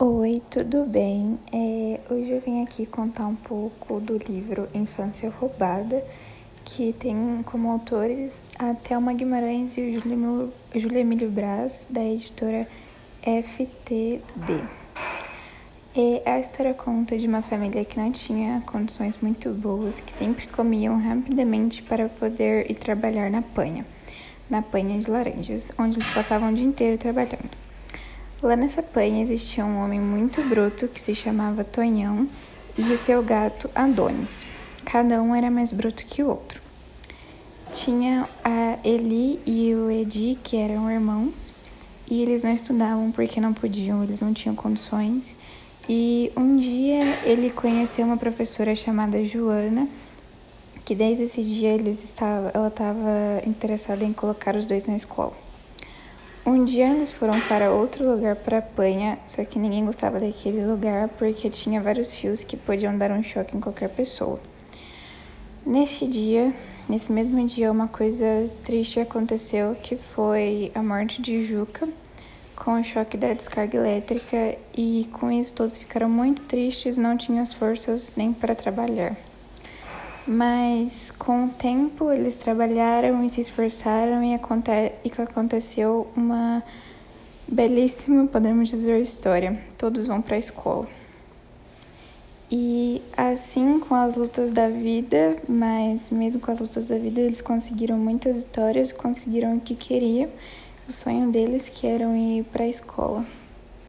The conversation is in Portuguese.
Oi, tudo bem? É, hoje eu vim aqui contar um pouco do livro Infância Roubada, que tem como autores a Thelma Guimarães e o Júlio Emílio Braz, da editora FTD. E a história conta de uma família que não tinha condições muito boas, que sempre comiam rapidamente para poder ir trabalhar na panha, na panha de laranjas, onde eles passavam o dia inteiro trabalhando. Lá nessa panha existia um homem muito bruto que se chamava Tonhão e o seu gato Adonis. Cada um era mais bruto que o outro. Tinha a Eli e o Edi, que eram irmãos, e eles não estudavam porque não podiam, eles não tinham condições. E um dia ele conheceu uma professora chamada Joana, que desde esse dia eles estava, ela estava interessada em colocar os dois na escola. Um dia eles foram para outro lugar para apanha, só que ninguém gostava daquele lugar porque tinha vários fios que podiam dar um choque em qualquer pessoa. Neste dia, nesse mesmo dia, uma coisa triste aconteceu que foi a morte de Juca com o choque da descarga elétrica e com isso todos ficaram muito tristes, não tinham as forças nem para trabalhar. Mas com o tempo eles trabalharam e se esforçaram e, aconte e aconteceu uma belíssima, podemos dizer, história. Todos vão para a escola. E assim, com as lutas da vida, mas mesmo com as lutas da vida, eles conseguiram muitas vitórias, conseguiram o que queriam, o sonho deles que era ir para a escola.